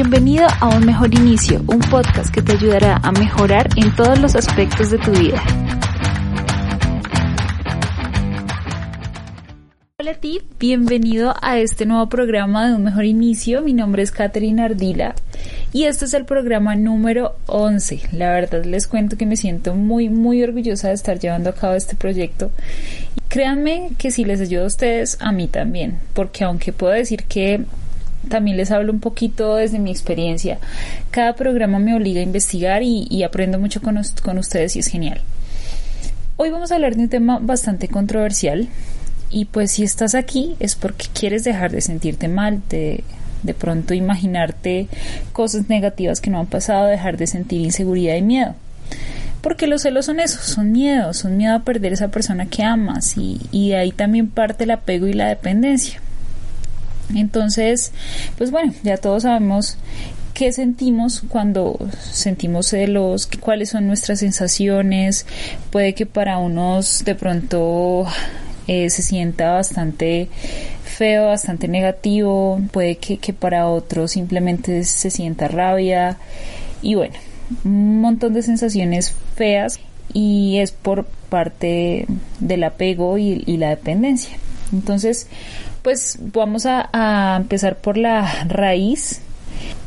Bienvenido a Un Mejor Inicio, un podcast que te ayudará a mejorar en todos los aspectos de tu vida. Hola a ti, bienvenido a este nuevo programa de Un Mejor Inicio. Mi nombre es Katherine Ardila y este es el programa número 11. La verdad les cuento que me siento muy, muy orgullosa de estar llevando a cabo este proyecto. Créanme que si les ayuda a ustedes, a mí también, porque aunque puedo decir que también les hablo un poquito desde mi experiencia. Cada programa me obliga a investigar y, aprendo mucho con, ustedes y es genial. Hoy vamos a hablar de un tema bastante controversial y pues si estás aquí es porque quieres dejar de sentirte mal, de, de pronto imaginarte cosas negativas que no han pasado, dejar de sentir inseguridad y miedo. Porque los celos son eso, son miedo, son miedo a perder esa persona que amas y, y de ahí también parte el apego y la dependencia. Entonces, pues bueno, ya todos sabemos qué sentimos cuando sentimos celos, cuáles son nuestras sensaciones. Puede que para unos de pronto eh, se sienta bastante feo, bastante negativo. Puede que, que para otros simplemente se sienta rabia. Y bueno, un montón de sensaciones feas y es por parte del apego y, y la dependencia. Entonces, pues vamos a, empezar por la raíz.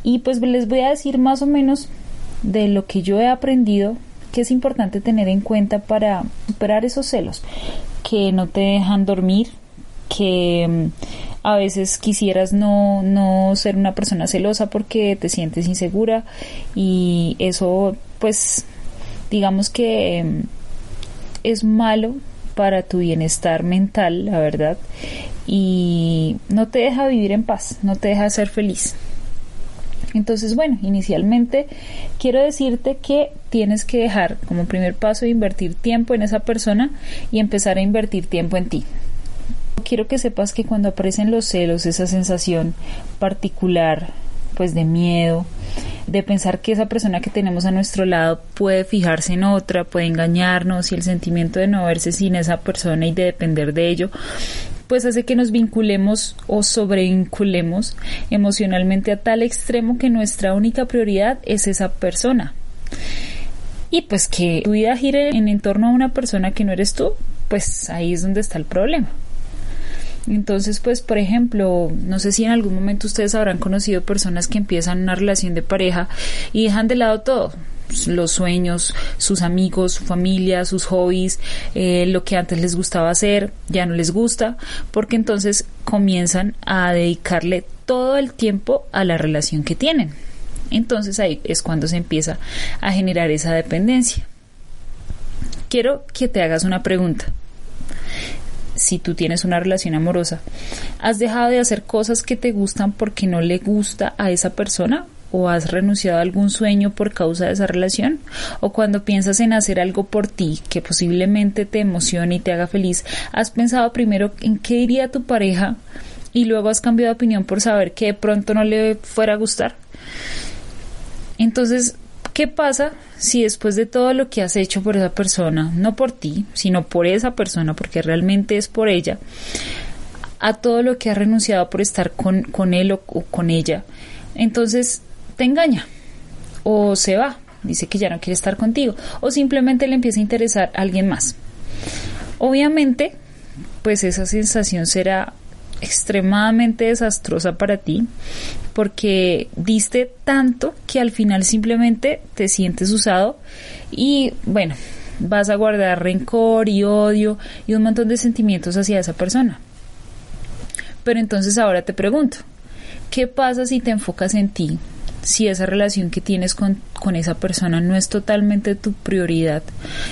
Y pues les voy a decir más o menos de lo que yo he aprendido que es importante tener en cuenta para superar esos celos que no te dejan dormir, que a veces quisieras no, no ser una persona celosa porque te sientes insegura. Y eso pues digamos que es malo para tu bienestar mental, la verdad, y no te deja vivir en paz, no te deja ser feliz. Entonces, bueno, inicialmente quiero decirte que tienes que dejar como primer paso invertir tiempo en esa persona y empezar a invertir tiempo en ti. Quiero que sepas que cuando aparecen los celos, esa sensación particular, pues de miedo, de pensar que esa persona que tenemos a nuestro lado puede fijarse en otra, puede engañarnos y el sentimiento de no verse sin esa persona y de depender de ello, pues hace que nos vinculemos o sobrevinculemos emocionalmente a tal extremo que nuestra única prioridad es esa persona. Y pues que tu vida gire en entorno a una persona que no eres tú, pues ahí es donde está el problema. Entonces, pues, por ejemplo, no sé si en algún momento ustedes habrán conocido personas que empiezan una relación de pareja y dejan de lado todo, los sueños, sus amigos, su familia, sus hobbies, eh, lo que antes les gustaba hacer, ya no les gusta, porque entonces comienzan a dedicarle todo el tiempo a la relación que tienen. Entonces ahí es cuando se empieza a generar esa dependencia. Quiero que te hagas una pregunta si tú tienes una relación amorosa, ¿has dejado de hacer cosas que te gustan porque no le gusta a esa persona? ¿O has renunciado a algún sueño por causa de esa relación? ¿O cuando piensas en hacer algo por ti que posiblemente te emocione y te haga feliz, has pensado primero en qué diría tu pareja y luego has cambiado de opinión por saber que de pronto no le fuera a gustar? Entonces, ¿Qué pasa si después de todo lo que has hecho por esa persona, no por ti, sino por esa persona, porque realmente es por ella, a todo lo que has renunciado por estar con, con él o, o con ella, entonces te engaña o se va, dice que ya no quiere estar contigo, o simplemente le empieza a interesar a alguien más? Obviamente, pues esa sensación será extremadamente desastrosa para ti porque diste tanto que al final simplemente te sientes usado y bueno, vas a guardar rencor y odio y un montón de sentimientos hacia esa persona. Pero entonces ahora te pregunto, ¿qué pasa si te enfocas en ti? Si esa relación que tienes con, con esa persona no es totalmente tu prioridad,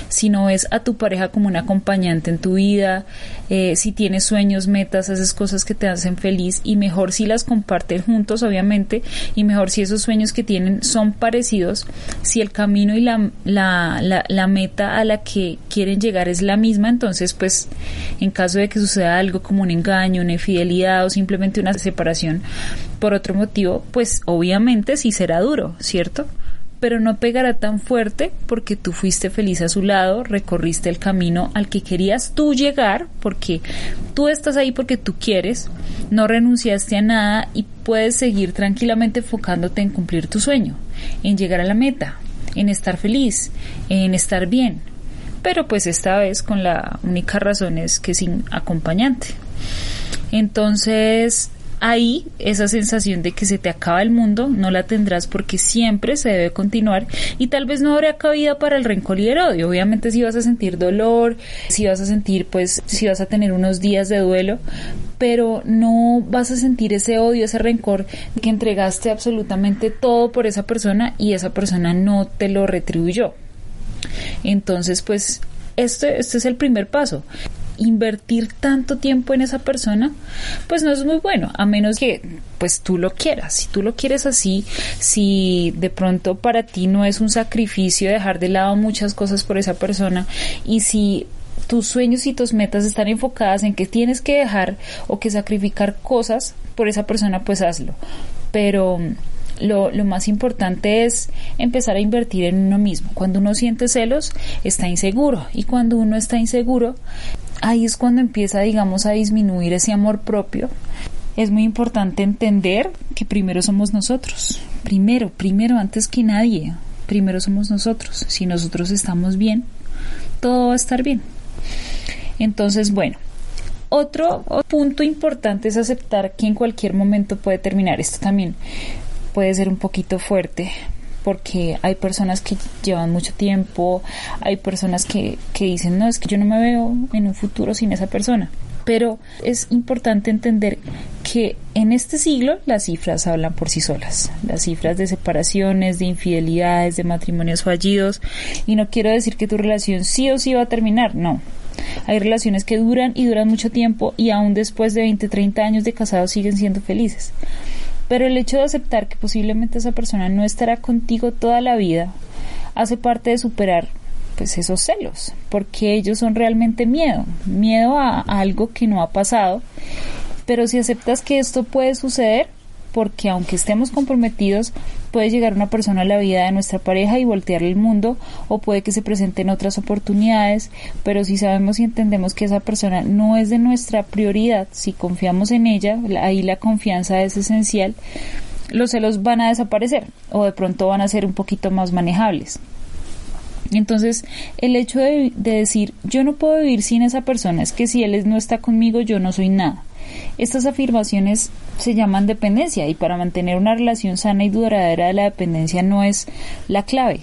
sino ves a tu pareja como un acompañante en tu vida, eh, si tienes sueños, metas, haces cosas que te hacen feliz y mejor si las compartes juntos, obviamente, y mejor si esos sueños que tienen son parecidos, si el camino y la, la, la, la meta a la que quieren llegar es la misma, entonces pues en caso de que suceda algo como un engaño, una infidelidad o simplemente una separación por otro motivo, pues obviamente sí será duro, ¿cierto? pero no pegará tan fuerte porque tú fuiste feliz a su lado, recorriste el camino al que querías tú llegar, porque tú estás ahí porque tú quieres, no renunciaste a nada y puedes seguir tranquilamente enfocándote en cumplir tu sueño, en llegar a la meta, en estar feliz, en estar bien, pero pues esta vez con la única razón es que sin acompañante. Entonces, ahí esa sensación de que se te acaba el mundo no la tendrás porque siempre se debe continuar y tal vez no habrá cabida para el rencor y el odio. Obviamente si vas a sentir dolor, si vas a sentir pues si vas a tener unos días de duelo, pero no vas a sentir ese odio, ese rencor que entregaste absolutamente todo por esa persona y esa persona no te lo retribuyó. Entonces, pues este, este es el primer paso invertir tanto tiempo en esa persona, pues no es muy bueno, a menos que pues tú lo quieras. Si tú lo quieres así, si de pronto para ti no es un sacrificio dejar de lado muchas cosas por esa persona y si tus sueños y tus metas están enfocadas en que tienes que dejar o que sacrificar cosas por esa persona, pues hazlo. Pero lo, lo, más importante es empezar a invertir en uno mismo. Cuando uno siente celos, está inseguro. Y cuando uno está inseguro, ahí es cuando empieza, digamos, a disminuir ese amor propio. Es muy importante entender que primero somos nosotros. Primero, primero, antes que nadie. Primero somos nosotros. Si nosotros estamos bien, todo va a estar bien. Entonces, bueno, otro punto importante es aceptar que en cualquier momento puede terminar. Esto también puede ser un poquito fuerte, porque hay personas que llevan mucho tiempo, hay personas que, que dicen, no, es que yo no me veo en un futuro sin esa persona. Pero es importante entender que en este siglo las cifras hablan por sí solas. Las cifras de separaciones, de infidelidades, de matrimonios fallidos. Y no quiero decir que tu relación sí o sí va a terminar, no. Hay relaciones que duran y duran mucho tiempo y aún después de 20, 30 años de casados siguen siendo felices. Pero el hecho de aceptar que posiblemente esa persona no estará contigo toda la vida hace parte de superar pues esos celos, porque ellos son realmente miedo, miedo a, a algo que no ha pasado. Pero si aceptas que esto puede suceder, porque aunque estemos comprometidos, puede llegar una persona a la vida de nuestra pareja y voltearle el mundo, o puede que se presenten otras oportunidades, pero si sabemos y entendemos que esa persona no es de nuestra prioridad, si confiamos en ella, ahí la confianza es esencial, los celos van a desaparecer o de pronto van a ser un poquito más manejables. Entonces, el hecho de, de decir yo no puedo vivir sin esa persona es que si él no está conmigo yo no soy nada estas afirmaciones se llaman dependencia y para mantener una relación sana y duradera de la dependencia no es la clave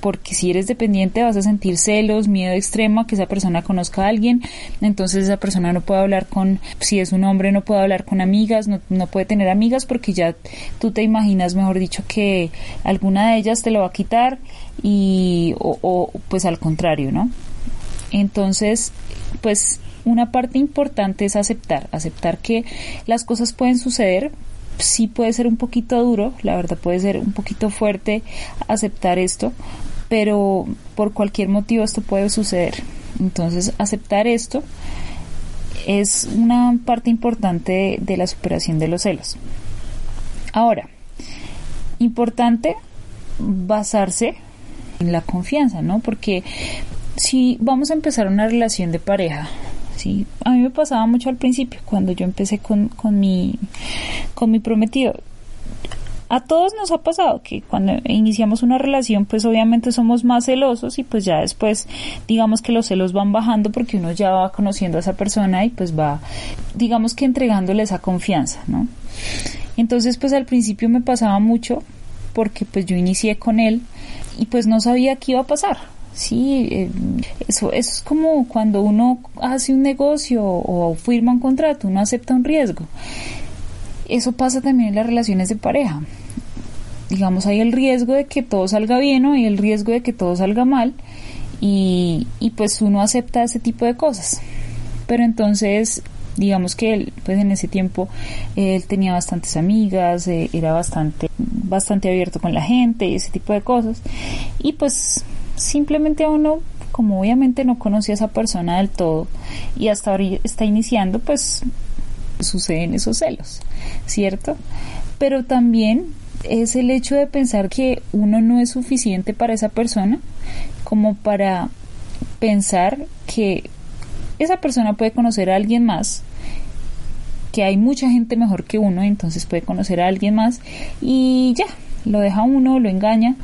porque si eres dependiente vas a sentir celos, miedo extremo a que esa persona conozca a alguien, entonces esa persona no puede hablar con, si es un hombre no puede hablar con amigas, no, no puede tener amigas porque ya tú te imaginas, mejor dicho, que alguna de ellas te lo va a quitar y, o, o pues al contrario, ¿no? Entonces, pues una parte importante es aceptar, aceptar que las cosas pueden suceder, sí puede ser un poquito duro, la verdad puede ser un poquito fuerte aceptar esto, pero por cualquier motivo esto puede suceder. Entonces, aceptar esto es una parte importante de, la superación de los celos. Ahora, importante basarse en la confianza, ¿no? Porque si vamos a empezar una relación de pareja, ¿sí? A mí me pasaba mucho al principio, cuando yo empecé con, con, mi, con mi prometido. A todos nos ha pasado que cuando iniciamos una relación, pues obviamente somos más celosos y pues ya después, digamos que los celos van bajando porque uno ya va conociendo a esa persona y pues va, digamos que entregándole esa confianza, ¿no? Entonces, pues al principio me pasaba mucho porque pues yo inicié con él y pues no sabía qué iba a pasar Sí, eh, eso, eso es como cuando uno hace un negocio o firma un contrato, uno acepta un riesgo. Eso pasa también en las relaciones de pareja. digamos, hay el riesgo de que todo salga bien o hay el riesgo de que todo salga mal y, pues uno acepta ese tipo de cosas. Pero entonces digamos que él, pues en ese tiempo él tenía bastantes amigas, eh, era bastante, bastante abierto con la gente y ese tipo de cosas. Y pues simplemente a uno, como obviamente no conocía a esa persona del todo y hasta ahora está iniciando, pues suceden esos celos, ¿cierto? Pero también es el hecho de pensar que uno no es suficiente para esa persona como para pensar que esa persona puede conocer a alguien más que hay mucha gente mejor que uno, entonces puede conocer a alguien más y ya, lo deja uno, lo engaña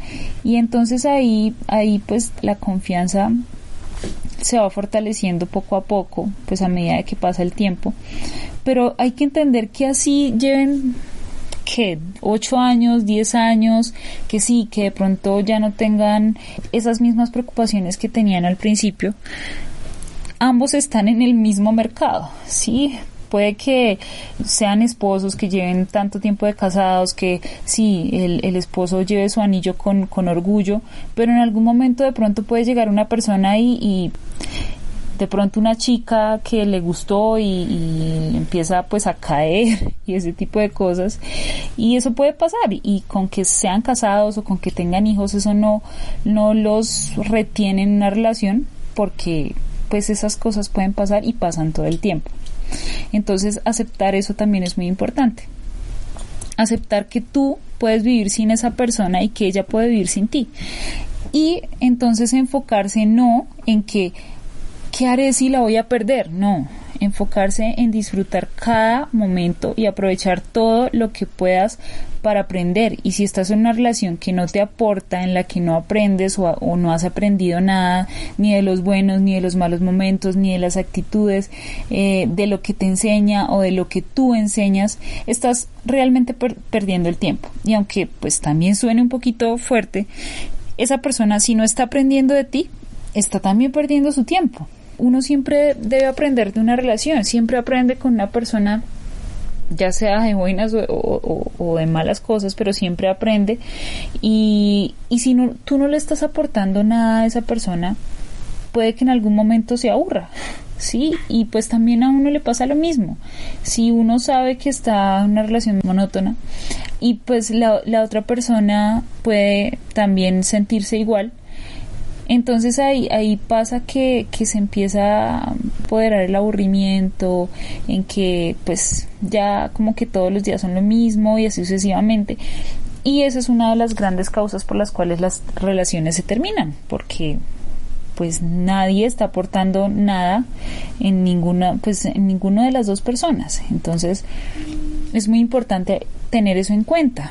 y entonces ahí, ahí pues la confianza se va fortaleciendo poco a poco, pues a medida que pasa el tiempo. Pero hay que entender que así lleven que 8 años, 10 años, que sí, que de pronto ya no tengan esas mismas preocupaciones que tenían al principio. Ambos están en el mismo mercado, sí, puede que sean esposos que lleven tanto tiempo de casados, que sí, el, el esposo lleve su anillo con, con, orgullo, pero en algún momento de pronto puede llegar una persona y, y de pronto una chica que le gustó y, empieza pues a caer y ese tipo de cosas y eso puede pasar y con que sean casados o con que tengan hijos eso no no los retiene en una relación porque pues esas cosas pueden pasar y pasan todo el tiempo. Entonces aceptar eso también es muy importante. Aceptar que tú puedes vivir sin esa persona y que ella puede vivir sin ti. Y entonces enfocarse no en que, ¿qué haré si la voy a perder? No, enfocarse en disfrutar cada momento y aprovechar todo lo que puedas para aprender. Y si estás en una relación que no te aporta, en la que no aprendes o, no has aprendido nada, ni de los buenos, ni de los malos momentos, ni de las actitudes, eh, de lo que te enseña o de lo que tú enseñas, estás realmente perdiendo el tiempo. Y aunque pues también suene un poquito fuerte, esa persona si no está aprendiendo de ti, está también perdiendo su tiempo uno siempre debe aprender de una relación, siempre aprende con una persona ya sea de buenas o, de malas cosas, pero siempre aprende y, y si no, tú no le estás aportando nada a esa persona, puede que en algún momento se aburra. Sí, y pues también a uno le pasa lo mismo. Si uno sabe que está en una relación monótona y pues la, la otra persona puede también sentirse igual, entonces ahí, ahí pasa que, que se empieza a apoderar el aburrimiento, en que pues ya como que todos los días son lo mismo y así sucesivamente. Y esa es una de las grandes causas por las cuales las relaciones se terminan, porque pues nadie está aportando nada en ninguna pues en ninguna de las dos personas. Entonces, es muy importante tener eso en cuenta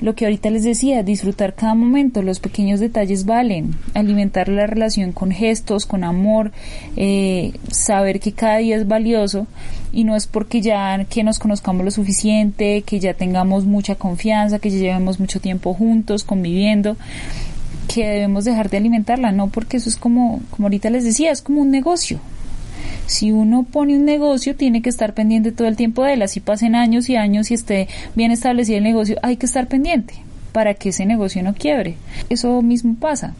lo que ahorita les decía, disfrutar cada momento, los pequeños detalles valen, alimentar la relación con gestos, con amor, eh, saber que cada día es valioso. Y no es porque ya que nos conozcamos lo suficiente, que ya tengamos mucha confianza, que ya llevemos mucho tiempo juntos, conviviendo, que debemos dejar de alimentarla, no porque eso es como, como ahorita les decía, es como un negocio, si uno pone un negocio, tiene que estar pendiente todo el tiempo de él. Así pasen años y años y esté bien establecido el negocio, hay que estar pendiente para que ese negocio no quiebre. Eso mismo pasa.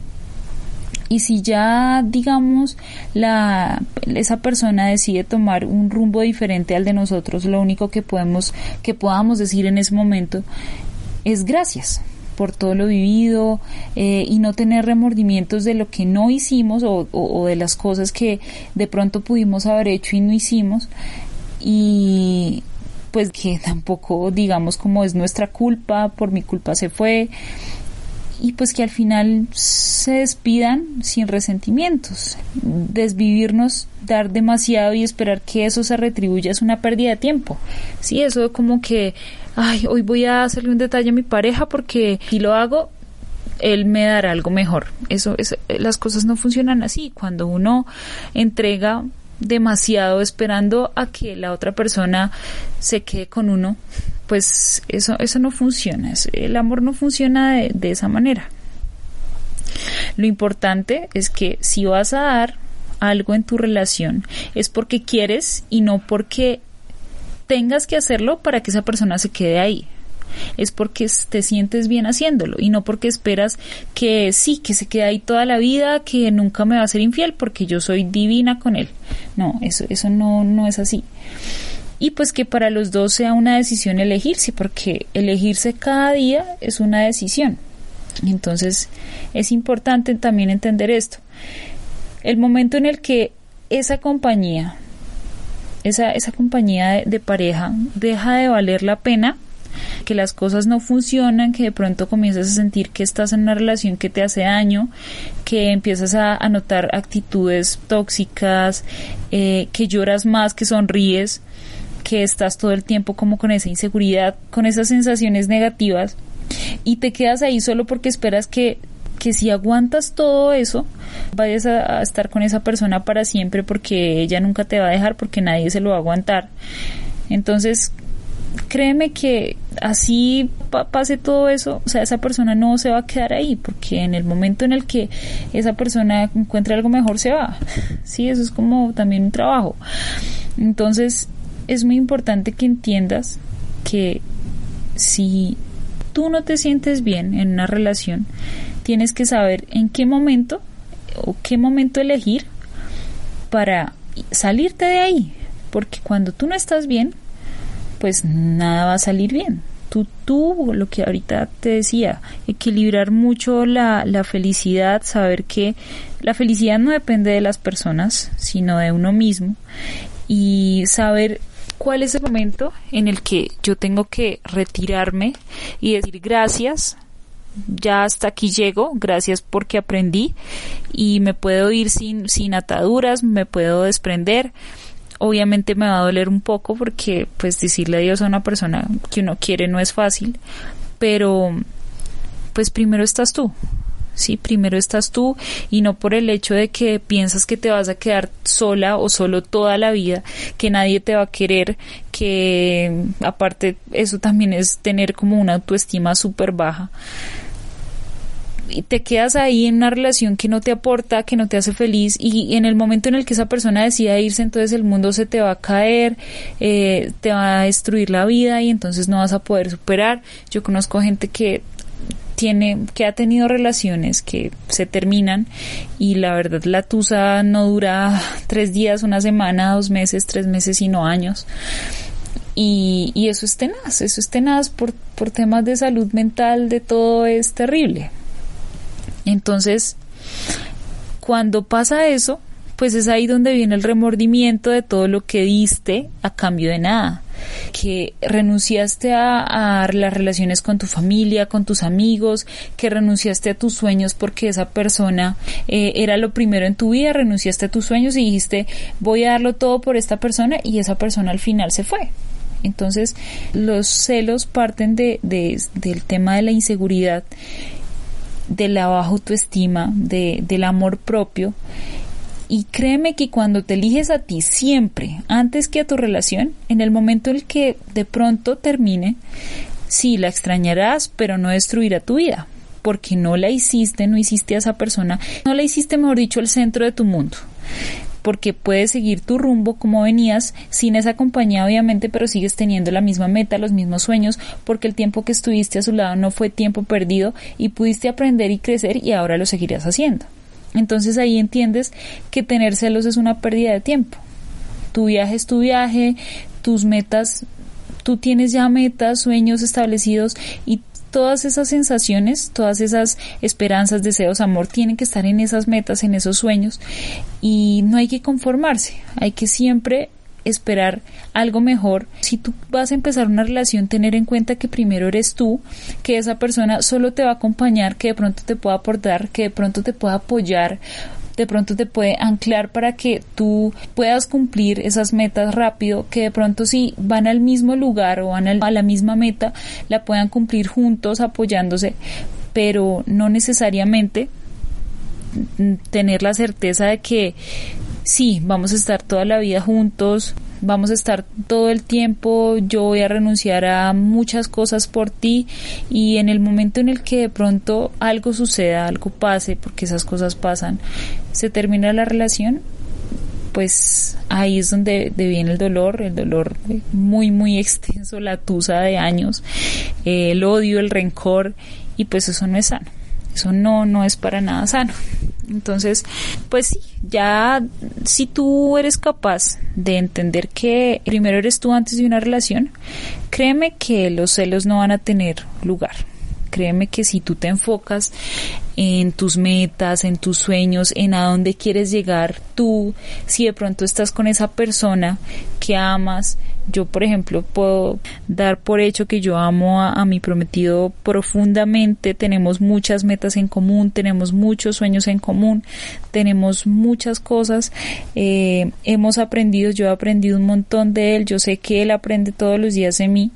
Y si ya, digamos, la, esa persona decide tomar un rumbo diferente al de nosotros, lo único que podemos, que podamos decir en ese momento es gracias por todo lo vivido eh, y no tener remordimientos de lo que no hicimos o, o, de las cosas que de pronto pudimos haber hecho y no hicimos y pues que tampoco digamos como es nuestra culpa, por mi culpa se fue y pues que al final se despidan sin resentimientos. Desvivirnos, dar demasiado y esperar que eso se retribuya es una pérdida de tiempo. Sí, eso como que ay, hoy voy a hacerle un detalle a mi pareja porque si lo hago, él me dará algo mejor. Eso, es, las cosas no funcionan así. Cuando uno entrega demasiado esperando a que la otra persona se quede con uno, pues eso, eso no funciona. El amor no funciona de, de esa manera. Lo importante es que si vas a dar algo en tu relación es porque quieres y no porque tengas que hacerlo para que esa persona se quede ahí. es porque te sientes bien haciéndolo y no porque esperas que sí, que se quede ahí toda la vida, que nunca me va a ser infiel porque yo soy divina con él. No, eso, eso no, no es así. Y pues que para los dos sea una decisión elegirse, porque elegirse cada día es una decisión. Entonces es importante también entender esto. El momento en el que esa compañía, esa, esa compañía de pareja deja de valer la pena, que las cosas no funcionan, que de pronto comienzas a sentir que estás en una relación que te hace daño, que empiezas a, notar actitudes tóxicas, eh, que lloras más, que sonríes, que estás todo el tiempo como con esa inseguridad, con esas sensaciones negativas y te quedas ahí solo porque esperas que que si aguantas todo eso, vayas a, estar con esa persona para siempre porque ella nunca te va a dejar porque nadie se lo va a aguantar. Entonces, créeme que así pase todo eso, o sea, esa persona no se va a quedar ahí, porque en el momento en el que esa persona encuentre algo mejor se va. Sí, eso es como también un trabajo. Entonces, es muy importante que entiendas que si tú no te sientes bien en una relación, tienes que saber en qué momento o qué momento elegir para salirte de ahí, porque cuando tú no estás bien, pues nada va a salir bien. Tú, tú, lo que ahorita te decía, equilibrar mucho la, la felicidad, saber que la felicidad no depende de las personas, sino de uno mismo, y saber cuál es el momento en el que yo tengo que retirarme y decir gracias, ya hasta aquí llego, gracias porque aprendí y me puedo ir sin, sin ataduras, me puedo desprender obviamente me va a doler un poco porque pues decirle adiós a una persona que uno quiere no es fácil, pero pues primero estás tú. Sí, primero estás tú y no por el hecho de que piensas que te vas a quedar sola o solo toda la vida, que nadie te va a querer, que aparte eso también es tener como una autoestima súper baja y te quedas ahí en una relación que no te aporta, que no te hace feliz y en el momento en el que esa persona decida irse, entonces el mundo se te va a caer, eh, te va a destruir la vida y entonces no vas a poder superar. Yo conozco gente que tiene que ha tenido relaciones que se terminan y la verdad la tusa no dura tres días, una semana, dos meses, tres meses, sino años. Y, y eso es tenaz, eso es tenaz por, por temas de salud mental, de todo es terrible. Entonces, cuando pasa eso, pues es ahí donde viene el remordimiento de todo lo que diste a cambio de nada que renunciaste a, las relaciones con tu familia, con tus amigos, que renunciaste a tus sueños porque esa persona eh, era lo primero en tu vida, renunciaste a tus sueños y dijiste voy a darlo todo por esta persona y esa persona al final se fue. Entonces los celos parten de, del tema de la inseguridad de la baja autoestima, de, del amor propio. Y créeme que cuando te eliges a ti siempre, antes que a tu relación, en el momento en el que de pronto termine, sí, la extrañarás, pero no destruirá tu vida, porque no la hiciste, no hiciste a esa persona, no la hiciste, mejor dicho, el centro de tu mundo porque puedes seguir tu rumbo como venías sin esa compañía obviamente, pero sigues teniendo la misma meta, los mismos sueños, porque el tiempo que estuviste a su lado no fue tiempo perdido y pudiste aprender y crecer y ahora lo seguirás haciendo. Entonces ahí entiendes que tener celos es una pérdida de tiempo. Tu viaje es tu viaje, tus metas tú tienes ya metas, sueños establecidos y todas esas sensaciones, todas esas esperanzas, deseos, amor, tienen que estar en esas metas, en esos sueños y no hay que conformarse, hay que siempre esperar algo mejor. Si tú vas a empezar una relación, tener en cuenta que primero eres tú, que esa persona solo te va a acompañar, que de pronto te pueda aportar, que de pronto te pueda apoyar de pronto te puede anclar para que tú puedas cumplir esas metas rápido, que de pronto si van al mismo lugar o van a la misma meta, la puedan cumplir juntos apoyándose, pero no necesariamente tener la certeza de que sí, vamos a estar toda la vida juntos, vamos a estar todo el tiempo, yo voy a renunciar a muchas cosas por ti y en el momento en el que de pronto algo suceda, algo pase, porque esas cosas pasan, se termina la relación, pues ahí es donde viene el dolor, el dolor muy, muy extenso, la tusa de años, el odio, el rencor y pues eso no es sano. Eso no, no es para nada sano. Entonces, pues sí, ya si tú eres capaz de entender que primero eres tú antes de una relación, créeme que los celos no van a tener lugar. Créeme que si tú te enfocas en tus metas, en tus sueños, en a dónde quieres llegar tú, si de pronto estás con esa persona que amas, yo, por ejemplo, puedo dar por hecho que yo amo a, mi prometido profundamente, tenemos muchas metas en común, tenemos muchos sueños en común, tenemos muchas cosas, eh, hemos aprendido, yo he aprendido un montón de él, yo sé que él aprende todos los días de mí.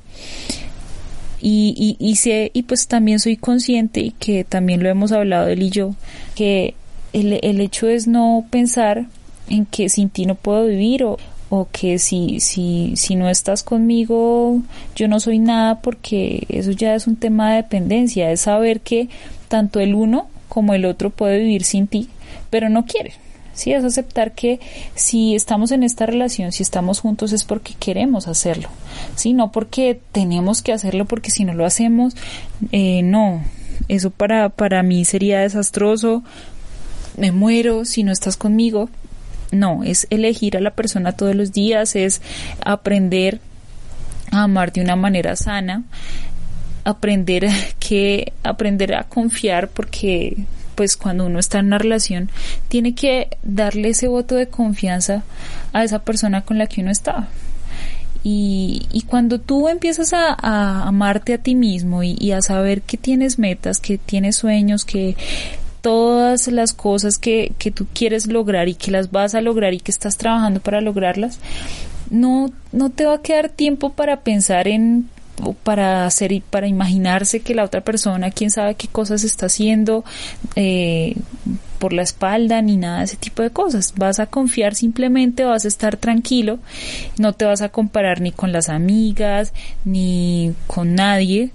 Y, y, y sé, y pues también soy consciente y que también lo hemos hablado él y yo, que el, el hecho es no pensar en que sin ti no puedo vivir o, o que si, si, si no estás conmigo yo no soy nada porque eso ya es un tema de dependencia, es saber que tanto el uno como el otro puede vivir sin ti, pero no quiere. Sí, es aceptar que si estamos en esta relación, si estamos juntos es porque queremos hacerlo, sí, no porque tenemos que hacerlo porque si no lo hacemos, eh, no, eso para, para mí sería desastroso, me muero si no estás conmigo, no, es elegir a la persona todos los días, es aprender a amar de una manera sana, aprender que aprender a confiar porque pues cuando uno está en una relación tiene que darle ese voto de confianza a esa persona con la que uno está. Y, y cuando tú empiezas a, amarte a ti mismo y, y, a saber que tienes metas, que tienes sueños, que todas las cosas que, que tú quieres lograr y que las vas a lograr y que estás trabajando para lograrlas, no, no te va a quedar tiempo para pensar en para hacer y para imaginarse que la otra persona, quién sabe qué cosas está haciendo eh, por la espalda ni nada de ese tipo de cosas. Vas a confiar simplemente, vas a estar tranquilo, no te vas a comparar ni con las amigas ni con nadie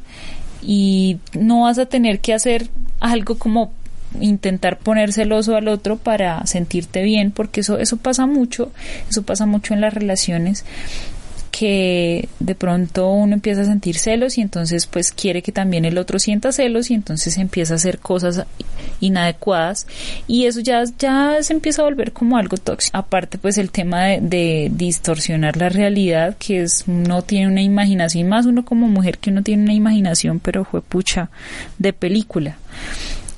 y no vas a tener que hacer algo como intentar poner celoso al otro para sentirte bien, porque eso, eso pasa mucho, eso pasa mucho en las relaciones que de pronto uno empieza a sentir celos y entonces pues quiere que también el otro sienta celos y entonces empieza a hacer cosas inadecuadas y eso ya, ya se empieza a volver como algo tóxico. Aparte pues el tema de, distorsionar la realidad que es uno tiene una imaginación, más uno como mujer que uno tiene una imaginación pero fue pucha de película.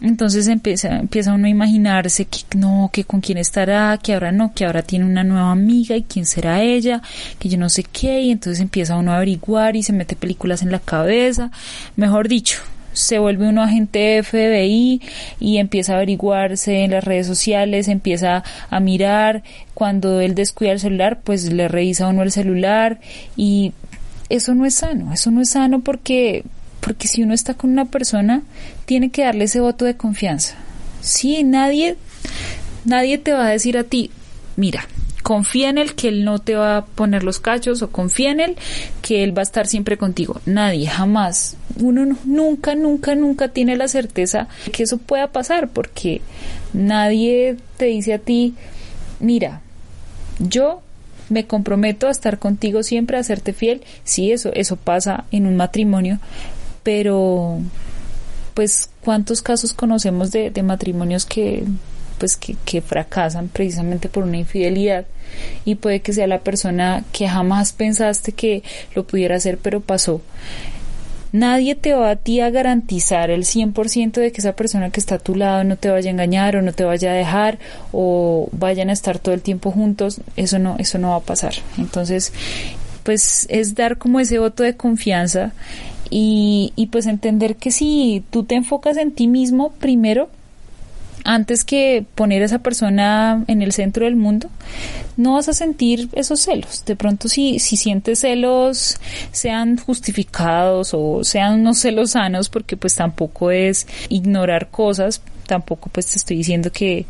Entonces empieza, empieza uno a imaginarse que no, que con quién estará, que ahora no, que ahora tiene una nueva amiga y quién será ella, que yo no sé qué, y entonces empieza uno a averiguar y se mete películas en la cabeza. Mejor dicho, se vuelve uno agente FBI y empieza a averiguarse en las redes sociales, empieza a mirar, cuando él descuida el celular, pues le revisa uno el celular y eso no es sano, eso no es sano porque porque si uno está con una persona, tiene que darle ese voto de confianza. Sí, nadie, nadie te va a decir a ti, mira, confía en él que él no te va a poner los cachos o confía en él que él va a estar siempre contigo. Nadie, jamás. Uno nunca, nunca, nunca tiene la certeza que eso pueda pasar porque nadie te dice a ti, mira, yo me comprometo a estar contigo siempre, a hacerte fiel. Sí, eso, eso pasa en un matrimonio, pero pues cuántos casos conocemos de, matrimonios que pues que, que, fracasan precisamente por una infidelidad y puede que sea la persona que jamás pensaste que lo pudiera hacer pero pasó. Nadie te va a ti a garantizar el 100% de que esa persona que está a tu lado no te vaya a engañar o no te vaya a dejar o vayan a estar todo el tiempo juntos, eso no eso no va a pasar. Entonces, pues es dar como ese voto de confianza y, y pues entender que si tú te enfocas en ti mismo primero, antes que poner a esa persona en el centro del mundo, no vas a sentir esos celos. De pronto si, si sientes celos, sean justificados o sean unos celos sanos, porque pues tampoco es ignorar cosas, tampoco pues te estoy diciendo que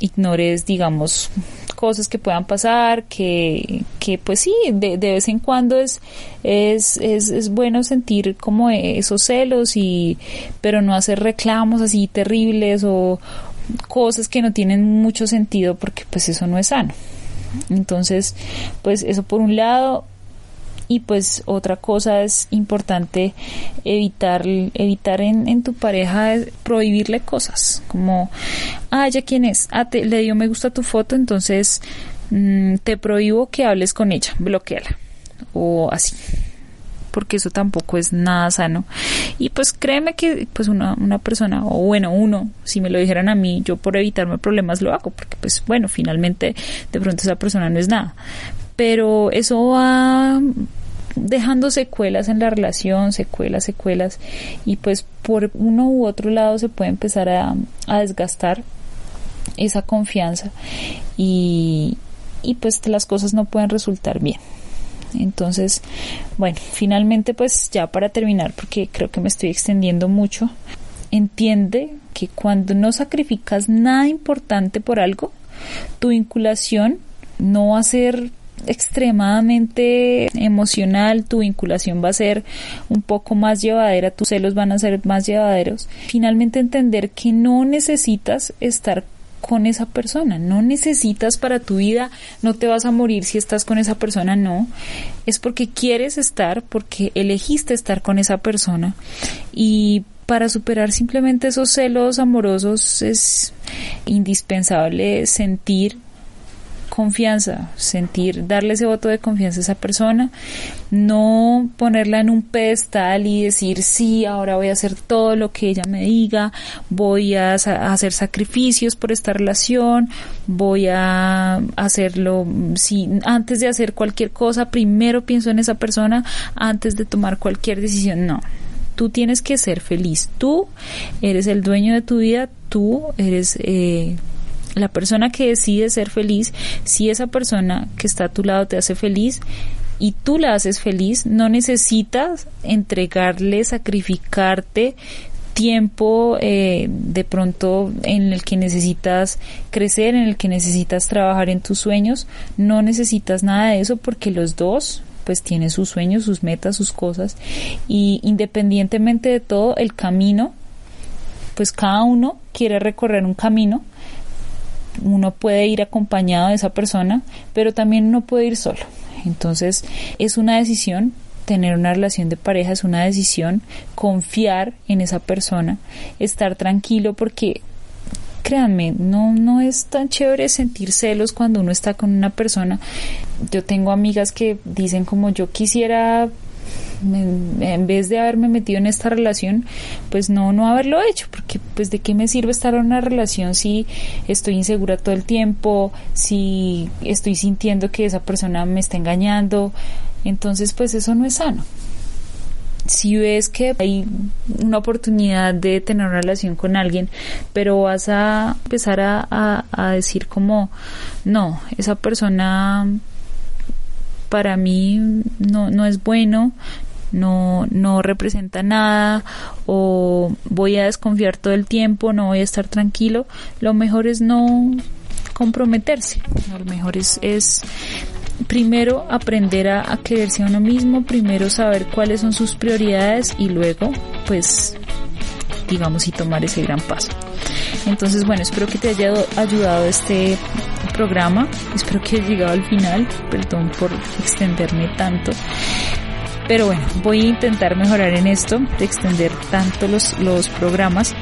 ignores, digamos, cosas que puedan pasar, que, que pues sí, de, de vez en cuando es, es, es, es, bueno sentir como esos celos y, pero no hacer reclamos así terribles o cosas que no tienen mucho sentido porque pues eso no es sano. Entonces, pues eso por un lado, y pues otra cosa es importante evitar evitar en, en tu pareja prohibirle cosas como ah ya quién es ah te, le dio me gusta tu foto entonces mm, te prohíbo que hables con ella bloqueala o así porque eso tampoco es nada sano. Y pues créeme que pues una, una persona, o bueno, uno, si me lo dijeran a mí, yo por evitarme problemas lo hago, porque pues bueno, finalmente de pronto esa persona no es nada. Pero eso va dejando secuelas en la relación, secuelas, secuelas, y pues por uno u otro lado se puede empezar a, a desgastar esa confianza y, y pues las cosas no pueden resultar bien. Entonces, bueno, finalmente pues ya para terminar, porque creo que me estoy extendiendo mucho, entiende que cuando no sacrificas nada importante por algo, tu vinculación no va a ser extremadamente emocional, tu vinculación va a ser un poco más llevadera, tus celos van a ser más llevaderos. Finalmente entender que no necesitas estar con esa persona. No necesitas para tu vida, no te vas a morir si estás con esa persona, no. Es porque quieres estar, porque elegiste estar con esa persona. Y para superar simplemente esos celos amorosos es indispensable sentir confianza, sentir, darle ese voto de confianza a esa persona, no ponerla en un pedestal y decir, sí, ahora voy a hacer todo lo que ella me diga, voy a hacer sacrificios por esta relación, voy a hacerlo, si antes de hacer cualquier cosa, primero pienso en esa persona antes de tomar cualquier decisión, no. Tú tienes que ser feliz. Tú eres el dueño de tu vida. Tú eres eh, la persona que decide ser feliz, si esa persona que está a tu lado te hace feliz y tú la haces feliz, no necesitas entregarle, sacrificarte tiempo eh, de pronto en el que necesitas crecer, en el que necesitas trabajar en tus sueños, no necesitas nada de eso porque los dos pues tienen sus sueños, sus metas, sus cosas. Y independientemente de todo el camino, pues cada uno quiere recorrer un camino uno puede ir acompañado de esa persona, pero también no puede ir solo. Entonces es una decisión tener una relación de pareja es una decisión, confiar en esa persona, estar tranquilo porque créanme, no, no es tan chévere sentir celos cuando uno está con una persona. Yo tengo amigas que dicen como yo quisiera en vez de haberme metido en esta relación, pues no, no haberlo hecho, porque pues de qué me sirve estar en una relación si estoy insegura todo el tiempo, si estoy sintiendo que esa persona me está engañando, entonces pues eso no es sano. Si ves que hay una oportunidad de tener una relación con alguien, pero vas a empezar a, a decir como, no, esa persona para mí no, no es bueno, no, no representa nada o voy a desconfiar todo el tiempo, no voy a estar tranquilo, lo mejor es no comprometerse, lo mejor es, es primero aprender a, a quererse a uno mismo, primero saber cuáles son sus prioridades y luego pues digamos y tomar ese gran paso. Entonces bueno, espero que te haya ayudado este programa, espero que hayas llegado al final, perdón por extenderme tanto. Pero bueno, voy a intentar mejorar en esto, de extender tanto los, los programas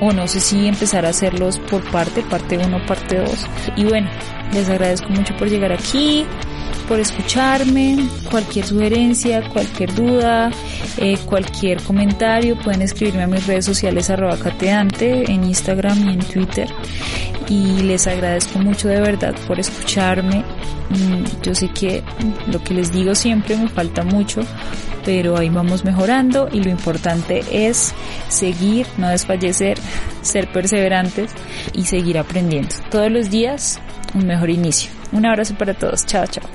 o no sé si empezar a hacerlos por parte, parte 1, parte 2. Y bueno, les agradezco mucho por llegar aquí, por escucharme, cualquier sugerencia, cualquier duda, eh, cualquier comentario, pueden escribirme a mis redes sociales arroba cateante en Instagram y en Twitter. Y les agradezco mucho de verdad por escucharme, Mm, yo sé que lo que les digo siempre me falta mucho, pero ahí vamos mejorando y lo importante es seguir, no desfallecer, ser perseverantes y seguir aprendiendo. Todos los días un mejor inicio. Un abrazo para todos. Chao, chao.